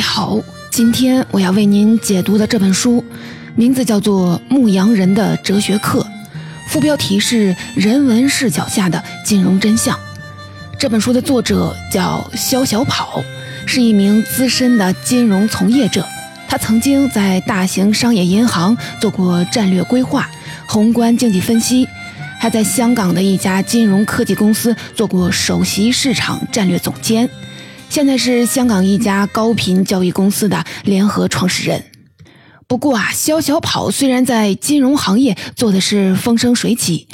你好，今天我要为您解读的这本书，名字叫做《牧羊人的哲学课》，副标题是“人文视角下的金融真相”。这本书的作者叫肖小跑，是一名资深的金融从业者。他曾经在大型商业银行做过战略规划、宏观经济分析，还在香港的一家金融科技公司做过首席市场战略总监。现在是香港一家高频交易公司的联合创始人。不过啊，肖小跑虽然在金融行业做的是风生水起，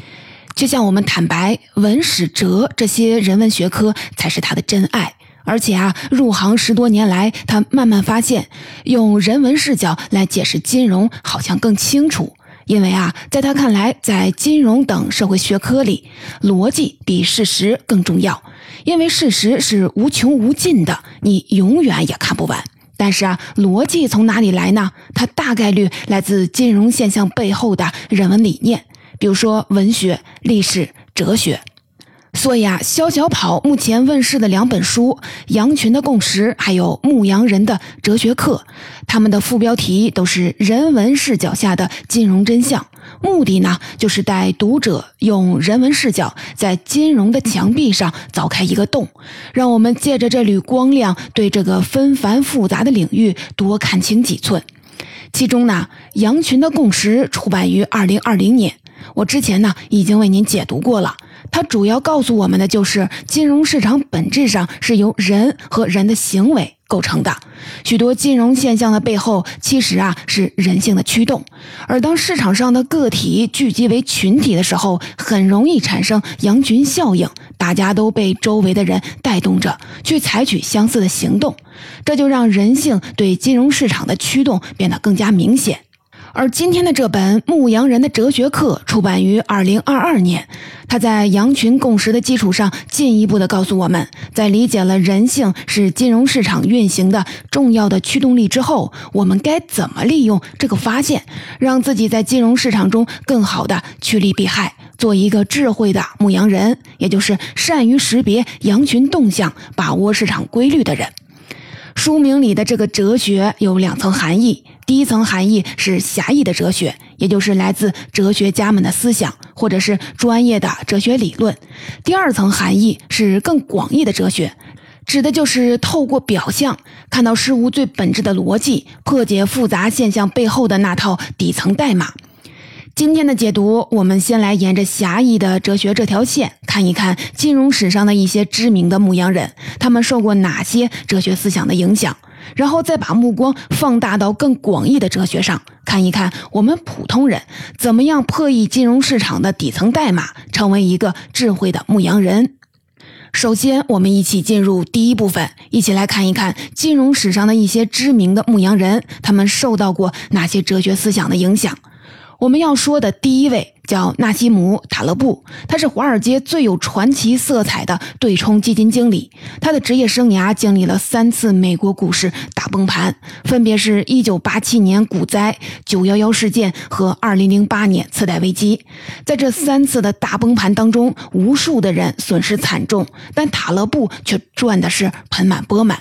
却向我们坦白，文史哲这些人文学科才是他的真爱。而且啊，入行十多年来，他慢慢发现，用人文视角来解释金融好像更清楚。因为啊，在他看来，在金融等社会学科里，逻辑比事实更重要。因为事实是无穷无尽的，你永远也看不完。但是啊，逻辑从哪里来呢？它大概率来自金融现象背后的人文理念，比如说文学、历史、哲学。所以啊，肖小跑目前问世的两本书《羊群的共识》还有《牧羊人的哲学课》，他们的副标题都是人文视角下的金融真相。目的呢，就是带读者用人文视角，在金融的墙壁上凿开一个洞，让我们借着这缕光亮，对这个纷繁复杂的领域多看清几寸。其中呢，《羊群的共识》出版于二零二零年，我之前呢已经为您解读过了。它主要告诉我们的就是，金融市场本质上是由人和人的行为构成的。许多金融现象的背后，其实啊是人性的驱动。而当市场上的个体聚集为群体的时候，很容易产生羊群效应，大家都被周围的人带动着去采取相似的行动，这就让人性对金融市场的驱动变得更加明显。而今天的这本《牧羊人的哲学课》出版于二零二二年，他在羊群共识的基础上，进一步的告诉我们，在理解了人性是金融市场运行的重要的驱动力之后，我们该怎么利用这个发现，让自己在金融市场中更好的趋利避害，做一个智慧的牧羊人，也就是善于识别羊群动向、把握市场规律的人。书名里的这个哲学有两层含义。第一层含义是狭义的哲学，也就是来自哲学家们的思想或者是专业的哲学理论；第二层含义是更广义的哲学，指的就是透过表象看到事物最本质的逻辑，破解复杂现象背后的那套底层代码。今天的解读，我们先来沿着狭义的哲学这条线看一看金融史上的一些知名的牧羊人，他们受过哪些哲学思想的影响。然后再把目光放大到更广义的哲学上，看一看我们普通人怎么样破译金融市场的底层代码，成为一个智慧的牧羊人。首先，我们一起进入第一部分，一起来看一看金融史上的一些知名的牧羊人，他们受到过哪些哲学思想的影响。我们要说的第一位叫纳西姆·塔勒布，他是华尔街最有传奇色彩的对冲基金经理。他的职业生涯经历了三次美国股市大崩盘，分别是一九八七年股灾、九幺幺事件和二零零八年次贷危机。在这三次的大崩盘当中，无数的人损失惨重，但塔勒布却赚的是盆满钵满。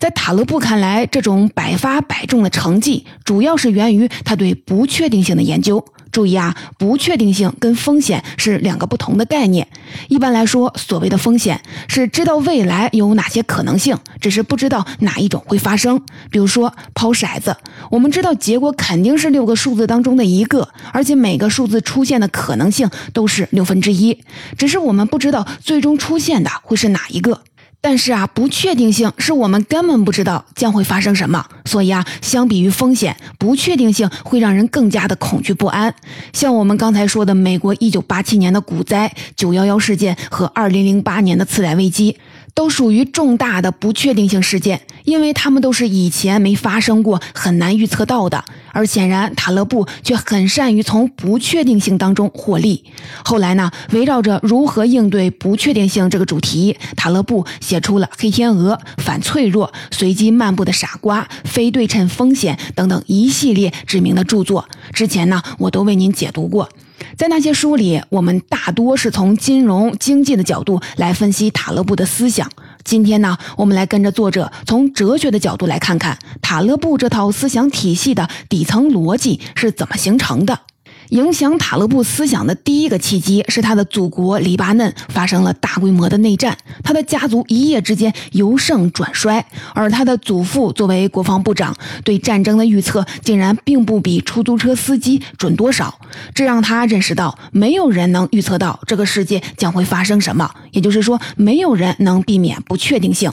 在塔勒布看来，这种百发百中的成绩，主要是源于他对不确定性的研究。注意啊，不确定性跟风险是两个不同的概念。一般来说，所谓的风险是知道未来有哪些可能性，只是不知道哪一种会发生。比如说抛骰子，我们知道结果肯定是六个数字当中的一个，而且每个数字出现的可能性都是六分之一，只是我们不知道最终出现的会是哪一个。但是啊，不确定性是我们根本不知道将会发生什么，所以啊，相比于风险，不确定性会让人更加的恐惧不安。像我们刚才说的，美国一九八七年的股灾、九幺幺事件和二零零八年的次贷危机。都属于重大的不确定性事件，因为他们都是以前没发生过、很难预测到的。而显然，塔勒布却很善于从不确定性当中获利。后来呢，围绕着如何应对不确定性这个主题，塔勒布写出了《黑天鹅》《反脆弱》《随机漫步的傻瓜》《非对称风险》等等一系列知名的著作。之前呢，我都为您解读过。在那些书里，我们大多是从金融经济的角度来分析塔勒布的思想。今天呢，我们来跟着作者从哲学的角度来看看塔勒布这套思想体系的底层逻辑是怎么形成的。影响塔勒布思想的第一个契机是他的祖国黎巴嫩发生了大规模的内战，他的家族一夜之间由盛转衰，而他的祖父作为国防部长，对战争的预测竟然并不比出租车司机准多少，这让他认识到没有人能预测到这个世界将会发生什么，也就是说，没有人能避免不确定性，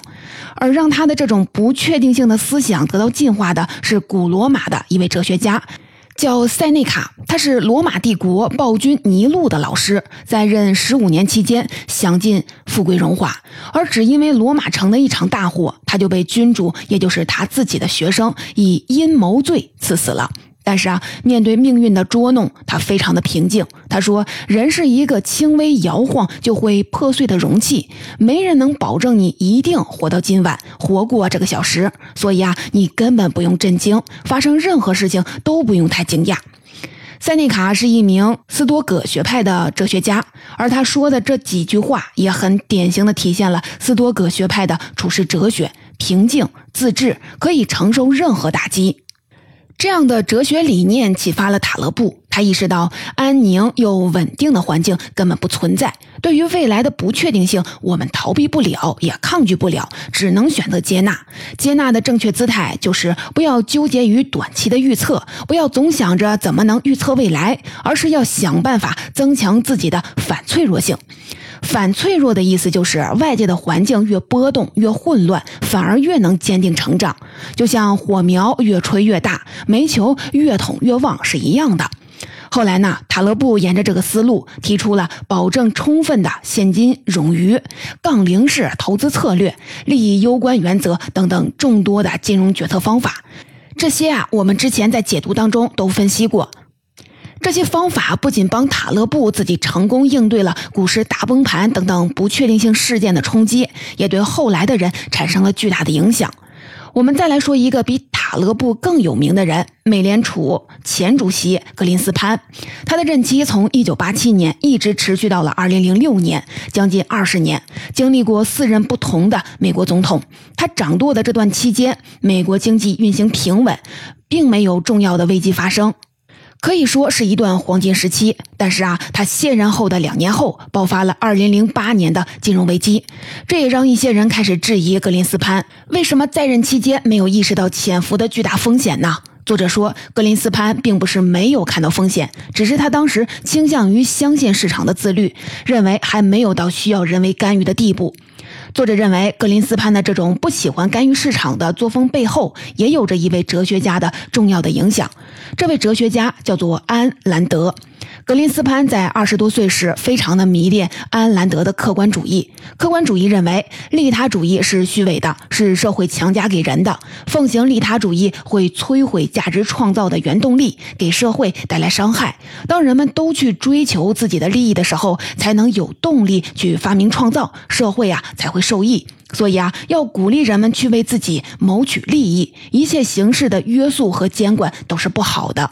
而让他的这种不确定性的思想得到进化的是古罗马的一位哲学家。叫塞内卡，他是罗马帝国暴君尼禄的老师，在任十五年期间享尽富贵荣华，而只因为罗马城的一场大火，他就被君主，也就是他自己的学生以阴谋罪赐死了。但是啊，面对命运的捉弄，他非常的平静。他说：“人是一个轻微摇晃就会破碎的容器，没人能保证你一定活到今晚，活过这个小时。所以啊，你根本不用震惊，发生任何事情都不用太惊讶。”塞内卡是一名斯多葛学派的哲学家，而他说的这几句话也很典型的体现了斯多葛学派的处世哲学：平静、自制，可以承受任何打击。这样的哲学理念启发了塔勒布，他意识到安宁又稳定的环境根本不存在。对于未来的不确定性，我们逃避不了，也抗拒不了，只能选择接纳。接纳的正确姿态就是不要纠结于短期的预测，不要总想着怎么能预测未来，而是要想办法增强自己的反脆弱性。反脆弱的意思就是，外界的环境越波动越混乱，反而越能坚定成长。就像火苗越吹越大，煤球越捅越旺是一样的。后来呢，塔勒布沿着这个思路，提出了保证充分的现金冗余、杠铃式投资策略、利益攸关原则等等众多的金融决策方法。这些啊，我们之前在解读当中都分析过。这些方法不仅帮塔勒布自己成功应对了股市大崩盘等等不确定性事件的冲击，也对后来的人产生了巨大的影响。我们再来说一个比塔勒布更有名的人——美联储前主席格林斯潘。他的任期从1987年一直持续到了2006年，将近二十年，经历过四任不同的美国总统。他掌舵的这段期间，美国经济运行平稳，并没有重要的危机发生。可以说是一段黄金时期，但是啊，他卸任后的两年后爆发了2008年的金融危机，这也让一些人开始质疑格林斯潘为什么在任期间没有意识到潜伏的巨大风险呢？作者说，格林斯潘并不是没有看到风险，只是他当时倾向于相信市场的自律，认为还没有到需要人为干预的地步。作者认为，格林斯潘的这种不喜欢干预市场的作风背后，也有着一位哲学家的重要的影响。这位哲学家叫做安兰德。格林斯潘在二十多岁时，非常的迷恋安兰德的客观主义。客观主义认为，利他主义是虚伪的，是社会强加给人的。奉行利他主义会摧毁价值创造的原动力，给社会带来伤害。当人们都去追求自己的利益的时候，才能有动力去发明创造，社会啊才会受益。所以啊，要鼓励人们去为自己谋取利益，一切形式的约束和监管都是不好的。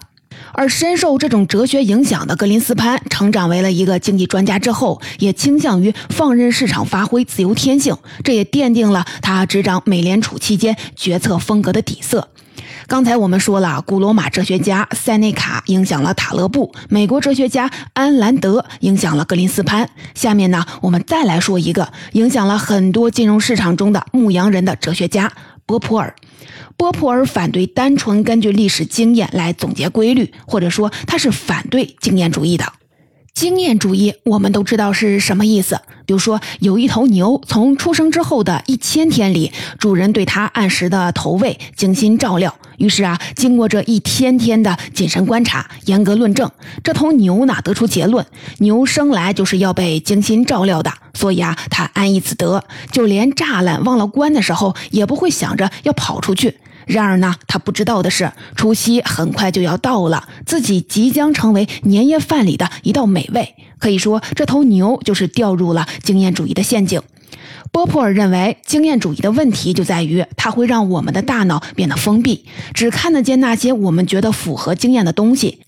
而深受这种哲学影响的格林斯潘，成长为了一个经济专家之后，也倾向于放任市场发挥自由天性，这也奠定了他执掌美联储期间决策风格的底色。刚才我们说了，古罗马哲学家塞内卡影响了塔勒布，美国哲学家安兰德影响了格林斯潘。下面呢，我们再来说一个影响了很多金融市场中的牧羊人的哲学家波普尔。波普尔反对单纯根据历史经验来总结规律，或者说他是反对经验主义的。经验主义我们都知道是什么意思，比如说有一头牛，从出生之后的一千天里，主人对它按时的投喂、精心照料，于是啊，经过这一天天的谨慎观察、严格论证，这头牛呢得出结论：牛生来就是要被精心照料的，所以啊，它安逸自得，就连栅栏忘了关的时候，也不会想着要跑出去。然而呢，他不知道的是，除夕很快就要到了，自己即将成为年夜饭里的一道美味。可以说，这头牛就是掉入了经验主义的陷阱。波普尔认为，经验主义的问题就在于，它会让我们的大脑变得封闭，只看得见那些我们觉得符合经验的东西。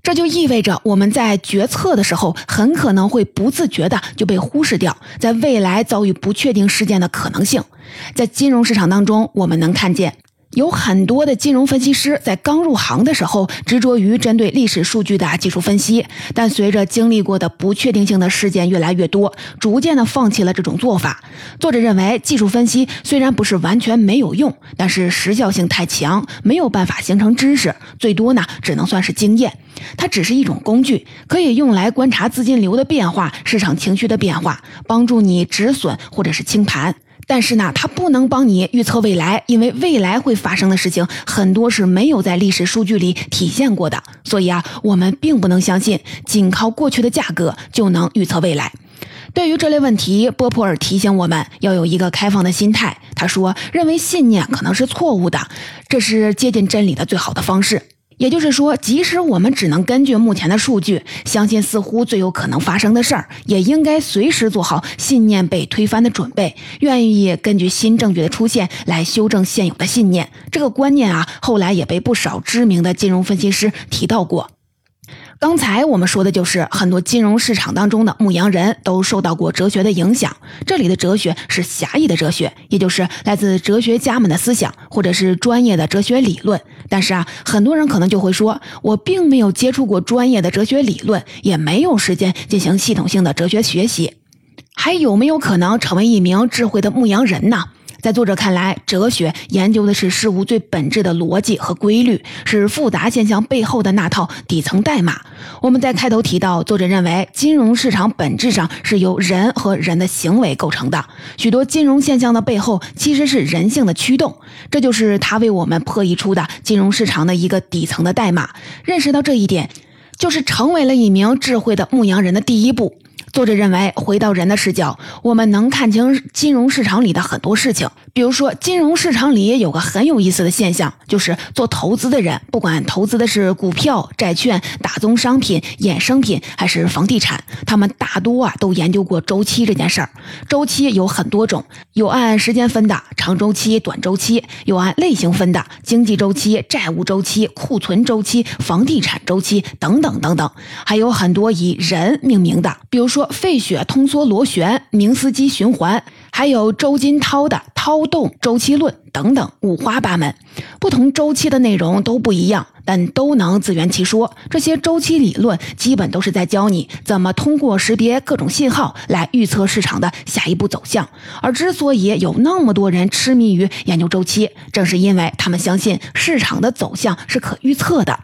这就意味着我们在决策的时候，很可能会不自觉的就被忽视掉在未来遭遇不确定事件的可能性。在金融市场当中，我们能看见。有很多的金融分析师在刚入行的时候执着于针对历史数据的技术分析，但随着经历过的不确定性的事件越来越多，逐渐的放弃了这种做法。作者认为，技术分析虽然不是完全没有用，但是时效性太强，没有办法形成知识，最多呢只能算是经验。它只是一种工具，可以用来观察资金流的变化、市场情绪的变化，帮助你止损或者是清盘。但是呢，它不能帮你预测未来，因为未来会发生的事情很多是没有在历史数据里体现过的。所以啊，我们并不能相信仅靠过去的价格就能预测未来。对于这类问题，波普尔提醒我们要有一个开放的心态。他说，认为信念可能是错误的，这是接近真理的最好的方式。也就是说，即使我们只能根据目前的数据，相信似乎最有可能发生的事儿，也应该随时做好信念被推翻的准备，愿意根据新证据的出现来修正现有的信念。这个观念啊，后来也被不少知名的金融分析师提到过。刚才我们说的就是很多金融市场当中的牧羊人都受到过哲学的影响。这里的哲学是狭义的哲学，也就是来自哲学家们的思想或者是专业的哲学理论。但是啊，很多人可能就会说，我并没有接触过专业的哲学理论，也没有时间进行系统性的哲学学习，还有没有可能成为一名智慧的牧羊人呢？在作者看来，哲学研究的是事物最本质的逻辑和规律，是复杂现象背后的那套底层代码。我们在开头提到，作者认为金融市场本质上是由人和人的行为构成的，许多金融现象的背后其实是人性的驱动，这就是他为我们破译出的金融市场的一个底层的代码。认识到这一点，就是成为了一名智慧的牧羊人的第一步。作者认为，回到人的视角，我们能看清金融市场里的很多事情。比如说，金融市场里有个很有意思的现象，就是做投资的人，不管投资的是股票、债券、大宗商品、衍生品，还是房地产，他们大多啊都研究过周期这件事儿。周期有很多种，有按时间分的长周期、短周期；有按类型分的经济周期、债务周期、库存周期、房地产周期等等等等。还有很多以人命名的，比如说。费雪通缩螺旋、明斯基循环，还有周金涛的超动周期论等等，五花八门。不同周期的内容都不一样，但都能自圆其说。这些周期理论基本都是在教你怎么通过识别各种信号来预测市场的下一步走向。而之所以有那么多人痴迷于研究周期，正是因为他们相信市场的走向是可预测的。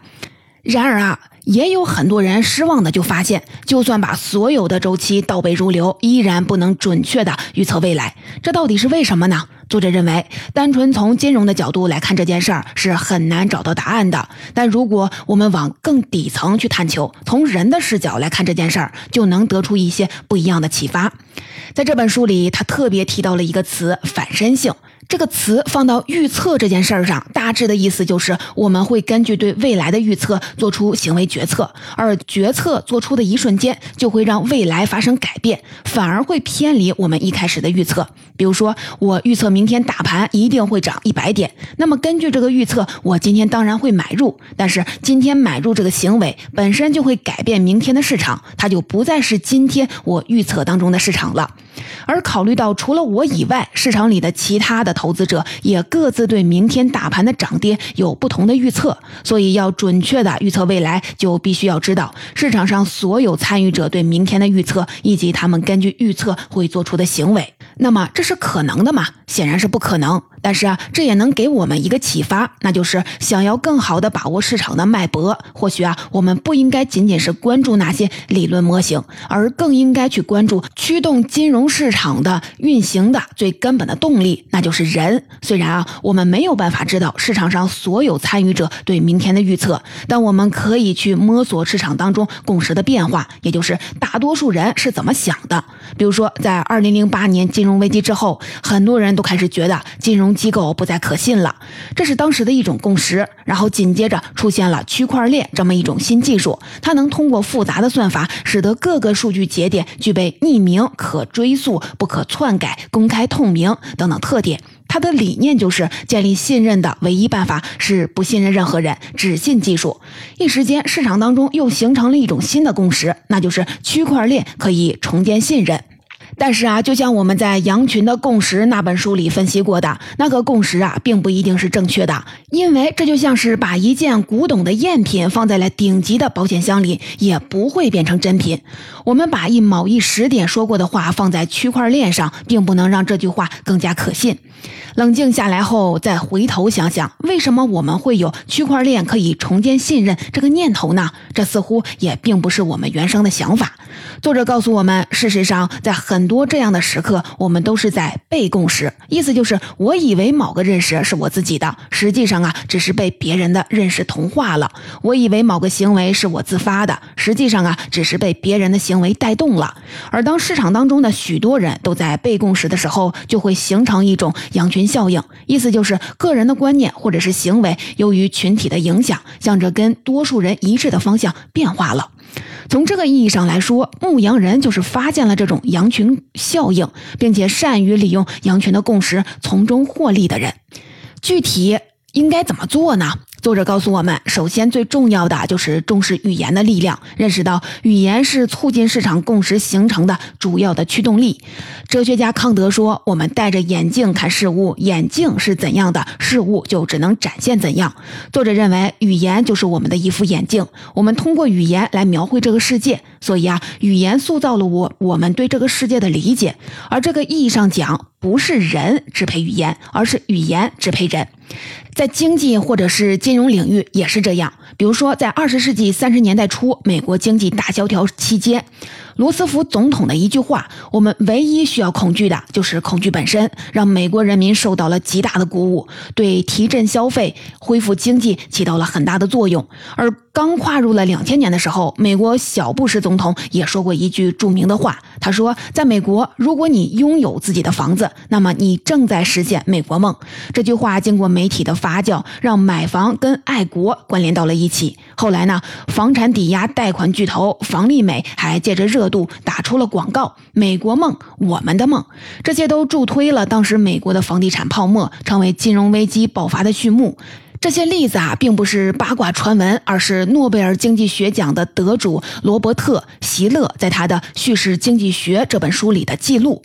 然而啊。也有很多人失望的就发现，就算把所有的周期倒背如流，依然不能准确的预测未来。这到底是为什么呢？作者认为，单纯从金融的角度来看这件事儿是很难找到答案的。但如果我们往更底层去探求，从人的视角来看这件事儿，就能得出一些不一样的启发。在这本书里，他特别提到了一个词——反身性。这个词放到预测这件事儿上，大致的意思就是我们会根据对未来的预测做出行为决策，而决策做出的一瞬间就会让未来发生改变，反而会偏离我们一开始的预测。比如说，我预测明天大盘一定会涨一百点，那么根据这个预测，我今天当然会买入。但是今天买入这个行为本身就会改变明天的市场，它就不再是今天我预测当中的市场了。而考虑到除了我以外，市场里的其他的投资者也各自对明天大盘的涨跌有不同的预测，所以要准确的预测未来，就必须要知道市场上所有参与者对明天的预测，以及他们根据预测会做出的行为。那么这是可能的吗？显然是不可能。但是啊，这也能给我们一个启发，那就是想要更好的把握市场的脉搏，或许啊，我们不应该仅仅是关注那些理论模型，而更应该去关注驱动金融市场的运行的最根本的动力，那就是人。虽然啊，我们没有办法知道市场上所有参与者对明天的预测，但我们可以去摸索市场当中共识的变化，也就是大多数人是怎么想的。比如说，在二零零八年金融危机之后，很多人都开始觉得金融机构不再可信了，这是当时的一种共识。然后紧接着出现了区块链这么一种新技术，它能通过复杂的算法，使得各个数据节点具备匿名、可追溯、不可篡改、公开透明等等特点。它的理念就是建立信任的唯一办法是不信任任何人，只信技术。一时间，市场当中又形成了一种新的共识，那就是区块链可以重建信任。但是啊，就像我们在羊群的共识那本书里分析过的，那个共识啊，并不一定是正确的，因为这就像是把一件古董的赝品放在了顶级的保险箱里，也不会变成真品。我们把一某一时点说过的话放在区块链上，并不能让这句话更加可信。冷静下来后，再回头想想，为什么我们会有区块链可以重建信任这个念头呢？这似乎也并不是我们原生的想法。作者告诉我们，事实上，在很多这样的时刻，我们都是在被共识，意思就是我以为某个认识是我自己的，实际上啊，只是被别人的认识同化了；我以为某个行为是我自发的，实际上啊，只是被别人的行为带动了。而当市场当中的许多人都在被共识的时候，就会形成一种羊群。效应意思就是个人的观念或者是行为，由于群体的影响，向着跟多数人一致的方向变化了。从这个意义上来说，牧羊人就是发现了这种羊群效应，并且善于利用羊群的共识从中获利的人。具体应该怎么做呢？作者告诉我们，首先最重要的就是重视语言的力量，认识到语言是促进市场共识形成的主要的驱动力。哲学家康德说：“我们戴着眼镜看事物，眼镜是怎样的，事物就只能展现怎样。”作者认为，语言就是我们的一副眼镜，我们通过语言来描绘这个世界。所以啊，语言塑造了我我们对这个世界的理解。而这个意义上讲，不是人支配语言，而是语言支配人。在经济或者是金融领域也是这样。比如说，在二十世纪三十年代初，美国经济大萧条期间。罗斯福总统的一句话：“我们唯一需要恐惧的就是恐惧本身”，让美国人民受到了极大的鼓舞，对提振消费、恢复经济起到了很大的作用。而刚跨入了两千年的时候，美国小布什总统也说过一句著名的话：“他说，在美国，如果你拥有自己的房子，那么你正在实现美国梦。”这句话经过媒体的发酵，让买房跟爱国关联到了一起。后来呢，房产抵押贷款巨头房利美还借着热。度打出了广告，美国梦，我们的梦，这些都助推了当时美国的房地产泡沫，成为金融危机爆发的序幕。这些例子啊，并不是八卦传闻，而是诺贝尔经济学奖的得主罗伯特·席勒在他的《叙事经济学》这本书里的记录。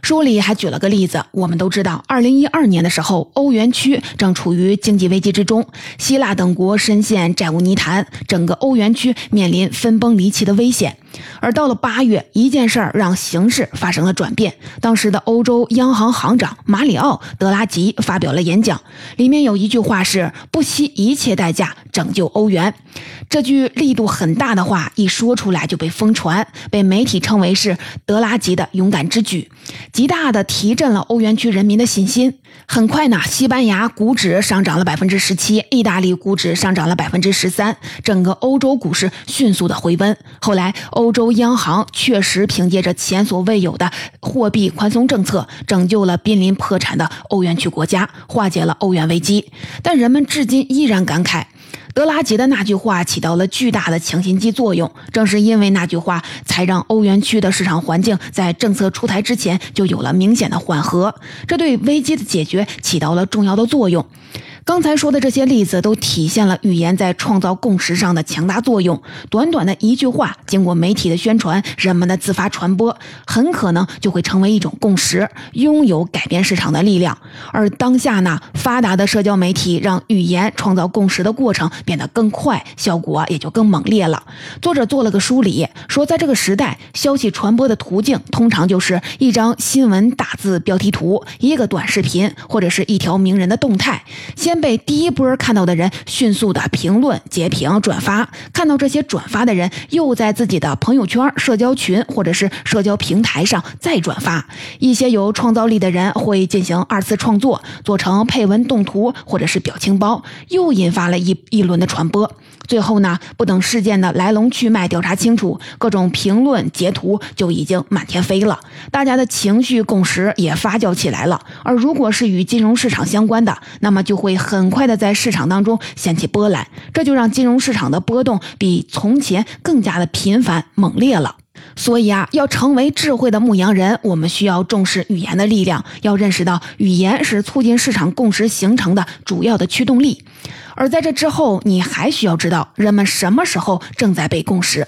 书里还举了个例子，我们都知道，二零一二年的时候，欧元区正处于经济危机之中，希腊等国深陷债务泥潭，整个欧元区面临分崩离析的危险。而到了八月，一件事儿让形势发生了转变。当时的欧洲央行行长马里奥·德拉吉发表了演讲，里面有一句话是“不惜一切代价拯救欧元”。这句力度很大的话一说出来就被疯传，被媒体称为是德拉吉的勇敢之举，极大的提振了欧元区人民的信心。很快呢，西班牙股指上涨了百分之十七，意大利股指上涨了百分之十三，整个欧洲股市迅速的回温。后来，欧欧洲央行确实凭借着前所未有的货币宽松政策，拯救了濒临破产的欧元区国家，化解了欧元危机。但人们至今依然感慨。德拉吉的那句话起到了巨大的强心剂作用，正是因为那句话，才让欧元区的市场环境在政策出台之前就有了明显的缓和，这对危机的解决起到了重要的作用。刚才说的这些例子都体现了语言在创造共识上的强大作用。短短的一句话，经过媒体的宣传，人们的自发传播，很可能就会成为一种共识，拥有改变市场的力量。而当下呢，发达的社交媒体让语言创造共识的过程变得更快，效果也就更猛烈了。作者做了个梳理，说在这个时代，消息传播的途径通常就是一张新闻大字标题图，一个短视频，或者是一条名人的动态。先先被第一波看到的人迅速的评论、截屏、转发，看到这些转发的人又在自己的朋友圈、社交群或者是社交平台上再转发。一些有创造力的人会进行二次创作，做成配文、动图或者是表情包，又引发了一一轮的传播。最后呢，不等事件的来龙去脉调查清楚，各种评论截图就已经满天飞了，大家的情绪共识也发酵起来了。而如果是与金融市场相关的，那么就会很快的在市场当中掀起波澜，这就让金融市场的波动比从前更加的频繁猛烈了。所以啊，要成为智慧的牧羊人，我们需要重视语言的力量，要认识到语言是促进市场共识形成的主要的驱动力。而在这之后，你还需要知道人们什么时候正在被共识。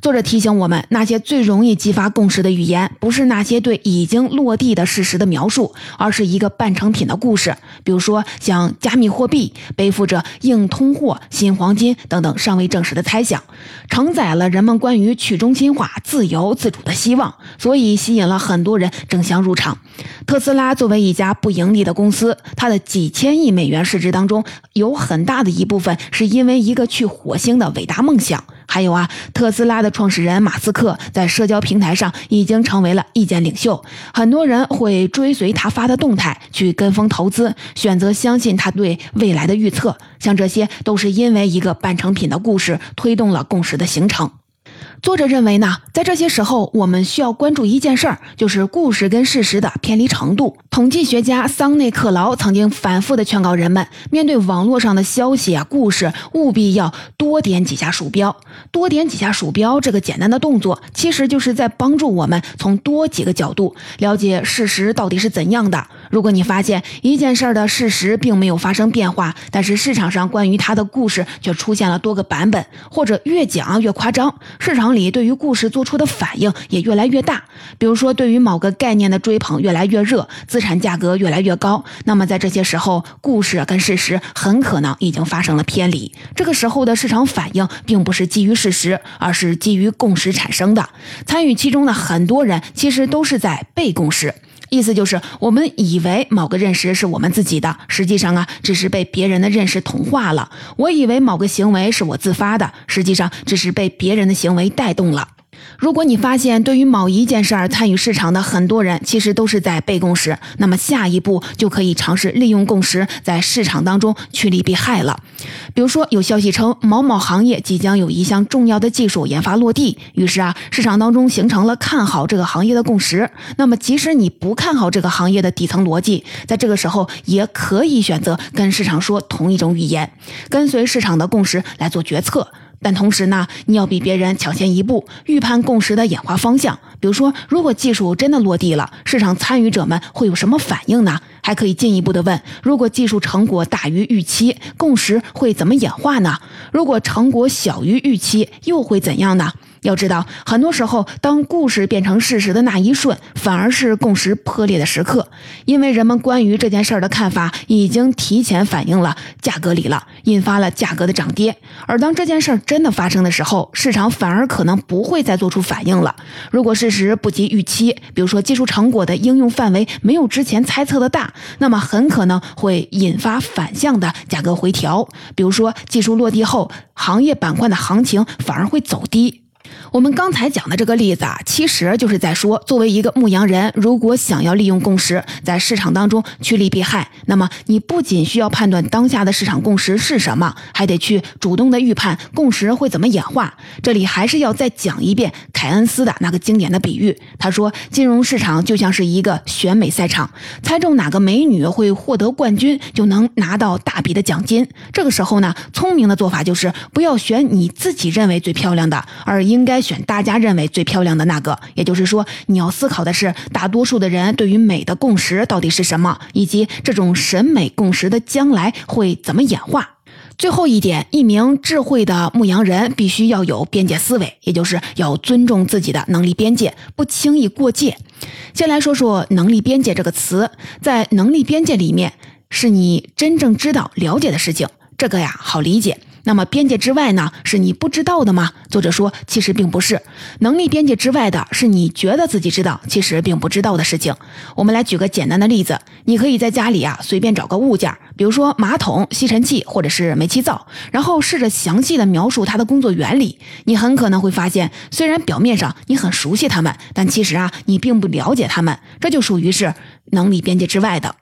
作者提醒我们，那些最容易激发共识的语言，不是那些对已经落地的事实的描述，而是一个半成品的故事。比如说，像加密货币，背负着硬通货、新黄金等等尚未证实的猜想，承载了人们关于去中心化、自由自主的希望，所以吸引了很多人争相入场。特斯拉作为一家不盈利的公司，它的几千亿美元市值当中，有很大的一部分是因为一个去火星的伟大梦想。还有啊，特斯拉的创始人马斯克在社交平台上已经成为了意见领袖，很多人会追随他发的动态，去跟风投资，选择相信他对未来的预测。像这些都是因为一个半成品的故事推动了共识的形成。作者认为呢，在这些时候，我们需要关注一件事儿，就是故事跟事实的偏离程度。统计学家桑内克劳曾经反复的劝告人们，面对网络上的消息啊、故事，务必要多点几下鼠标。多点几下鼠标这个简单的动作，其实就是在帮助我们从多几个角度了解事实到底是怎样的。如果你发现一件事儿的事实并没有发生变化，但是市场上关于它的故事却出现了多个版本，或者越讲越夸张，市场。里对于故事做出的反应也越来越大，比如说对于某个概念的追捧越来越热，资产价格越来越高，那么在这些时候，故事跟事实很可能已经发生了偏离。这个时候的市场反应并不是基于事实，而是基于共识产生的。参与其中的很多人其实都是在被共识。意思就是，我们以为某个认识是我们自己的，实际上啊，只是被别人的认识同化了。我以为某个行为是我自发的，实际上只是被别人的行为带动了。如果你发现对于某一件事儿参与市场的很多人其实都是在背共识，那么下一步就可以尝试利用共识在市场当中趋利避害了。比如说，有消息称某某行业即将有一项重要的技术研发落地，于是啊，市场当中形成了看好这个行业的共识。那么，即使你不看好这个行业的底层逻辑，在这个时候也可以选择跟市场说同一种语言，跟随市场的共识来做决策。但同时呢，你要比别人抢先一步，预判共识的演化方向。比如说，如果技术真的落地了，市场参与者们会有什么反应呢？还可以进一步的问：如果技术成果大于预期，共识会怎么演化呢？如果成果小于预期，又会怎样呢？要知道，很多时候，当故事变成事实的那一瞬，反而是共识破裂的时刻，因为人们关于这件事儿的看法已经提前反映了价格里了，引发了价格的涨跌。而当这件事儿真的发生的时候，市场反而可能不会再做出反应了。如果事实不及预期，比如说技术成果的应用范围没有之前猜测的大，那么很可能会引发反向的价格回调。比如说技术落地后，行业板块的行情反而会走低。我们刚才讲的这个例子啊，其实就是在说，作为一个牧羊人，如果想要利用共识在市场当中趋利避害，那么你不仅需要判断当下的市场共识是什么，还得去主动的预判共识会怎么演化。这里还是要再讲一遍凯恩斯的那个经典的比喻，他说，金融市场就像是一个选美赛场，猜中哪个美女会获得冠军，就能拿到大笔的奖金。这个时候呢，聪明的做法就是不要选你自己认为最漂亮的，而应应该。选大家认为最漂亮的那个，也就是说，你要思考的是大多数的人对于美的共识到底是什么，以及这种审美共识的将来会怎么演化。最后一点，一名智慧的牧羊人必须要有边界思维，也就是要尊重自己的能力边界，不轻易过界。先来说说“能力边界”这个词，在能力边界里面，是你真正知道、了解的事情，这个呀好理解。那么边界之外呢？是你不知道的吗？作者说，其实并不是。能力边界之外的是你觉得自己知道，其实并不知道的事情。我们来举个简单的例子，你可以在家里啊随便找个物件，比如说马桶、吸尘器或者是煤气灶，然后试着详细的描述它的工作原理。你很可能会发现，虽然表面上你很熟悉它们，但其实啊你并不了解它们，这就属于是能力边界之外的。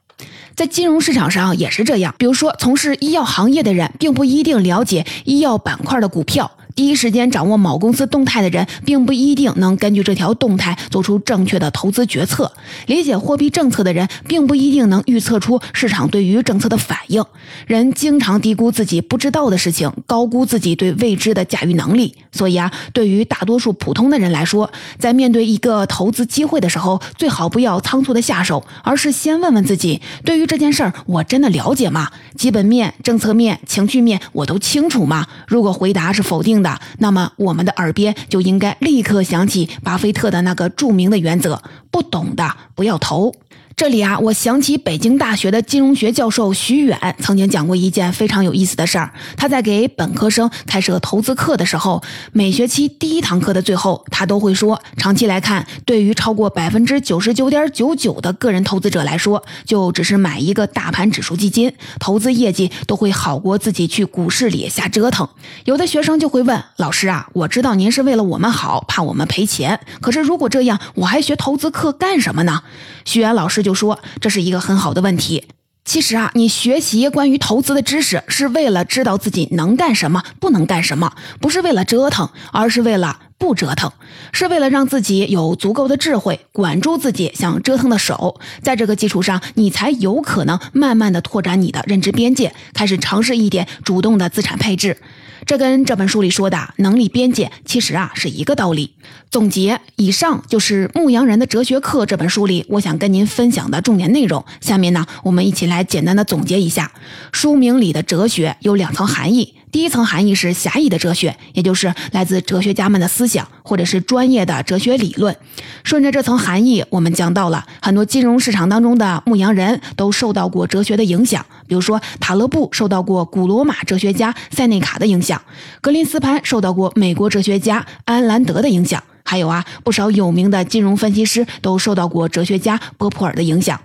在金融市场上也是这样，比如说从事医药行业的人，并不一定了解医药板块的股票。第一时间掌握某公司动态的人，并不一定能根据这条动态做出正确的投资决策；理解货币政策的人，并不一定能预测出市场对于政策的反应。人经常低估自己不知道的事情，高估自己对未知的驾驭能力。所以啊，对于大多数普通的人来说，在面对一个投资机会的时候，最好不要仓促的下手，而是先问问自己：对于这件事儿，我真的了解吗？基本面、政策面、情绪面，我都清楚吗？如果回答是否定的，那么我们的耳边就应该立刻响起巴菲特的那个著名的原则：不懂的不要投。这里啊，我想起北京大学的金融学教授徐远曾经讲过一件非常有意思的事儿。他在给本科生开设投资课的时候，每学期第一堂课的最后，他都会说：长期来看，对于超过百分之九十九点九九的个人投资者来说，就只是买一个大盘指数基金，投资业绩都会好过自己去股市里瞎折腾。有的学生就会问老师啊，我知道您是为了我们好，怕我们赔钱，可是如果这样，我还学投资课干什么呢？徐远老师。就说这是一个很好的问题。其实啊，你学习关于投资的知识，是为了知道自己能干什么，不能干什么，不是为了折腾，而是为了不折腾，是为了让自己有足够的智慧管住自己想折腾的手。在这个基础上，你才有可能慢慢的拓展你的认知边界，开始尝试一点主动的资产配置。这跟这本书里说的能力边界其实啊是一个道理。总结，以上就是《牧羊人的哲学课》这本书里我想跟您分享的重点内容。下面呢，我们一起来简单的总结一下。书名里的哲学有两层含义。第一层含义是狭义的哲学，也就是来自哲学家们的思想，或者是专业的哲学理论。顺着这层含义，我们讲到了很多金融市场当中的牧羊人都受到过哲学的影响，比如说塔勒布受到过古罗马哲学家塞内卡的影响，格林斯潘受到过美国哲学家安兰德的影响，还有啊，不少有名的金融分析师都受到过哲学家波普尔的影响。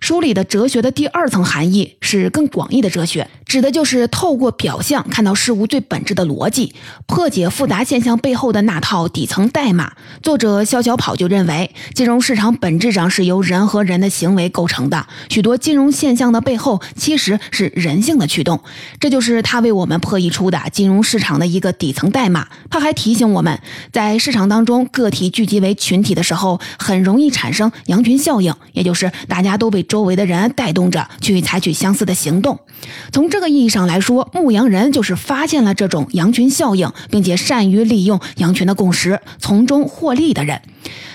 书里的哲学的第二层含义是更广义的哲学，指的就是透过表象看到事物最本质的逻辑，破解复杂现象背后的那套底层代码。作者肖小跑就认为，金融市场本质上是由人和人的行为构成的，许多金融现象的背后其实是人性的驱动，这就是他为我们破译出的金融市场的一个底层代码。他还提醒我们，在市场当中，个体聚集为群体的时候，很容易产生羊群效应，也就是大家都被。周围的人带动着去采取相似的行动，从这个意义上来说，牧羊人就是发现了这种羊群效应，并且善于利用羊群的共识，从中获利的人。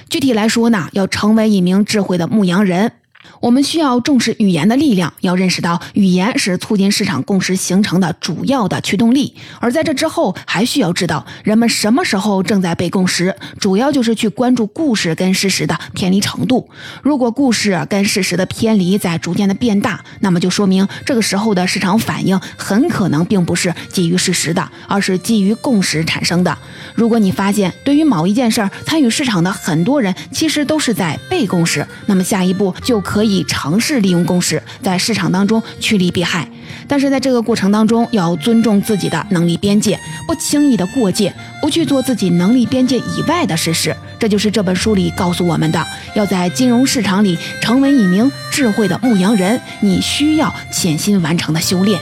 具体来说呢，要成为一名智慧的牧羊人。我们需要重视语言的力量，要认识到语言是促进市场共识形成的主要的驱动力。而在这之后，还需要知道人们什么时候正在被共识，主要就是去关注故事跟事实的偏离程度。如果故事跟事实的偏离在逐渐的变大，那么就说明这个时候的市场反应很可能并不是基于事实的，而是基于共识产生的。如果你发现对于某一件事儿参与市场的很多人其实都是在被共识，那么下一步就可以。以尝试利用共识，在市场当中趋利避害，但是在这个过程当中，要尊重自己的能力边界，不轻易的过界，不去做自己能力边界以外的事实。这就是这本书里告诉我们的：要在金融市场里成为一名智慧的牧羊人，你需要潜心完成的修炼。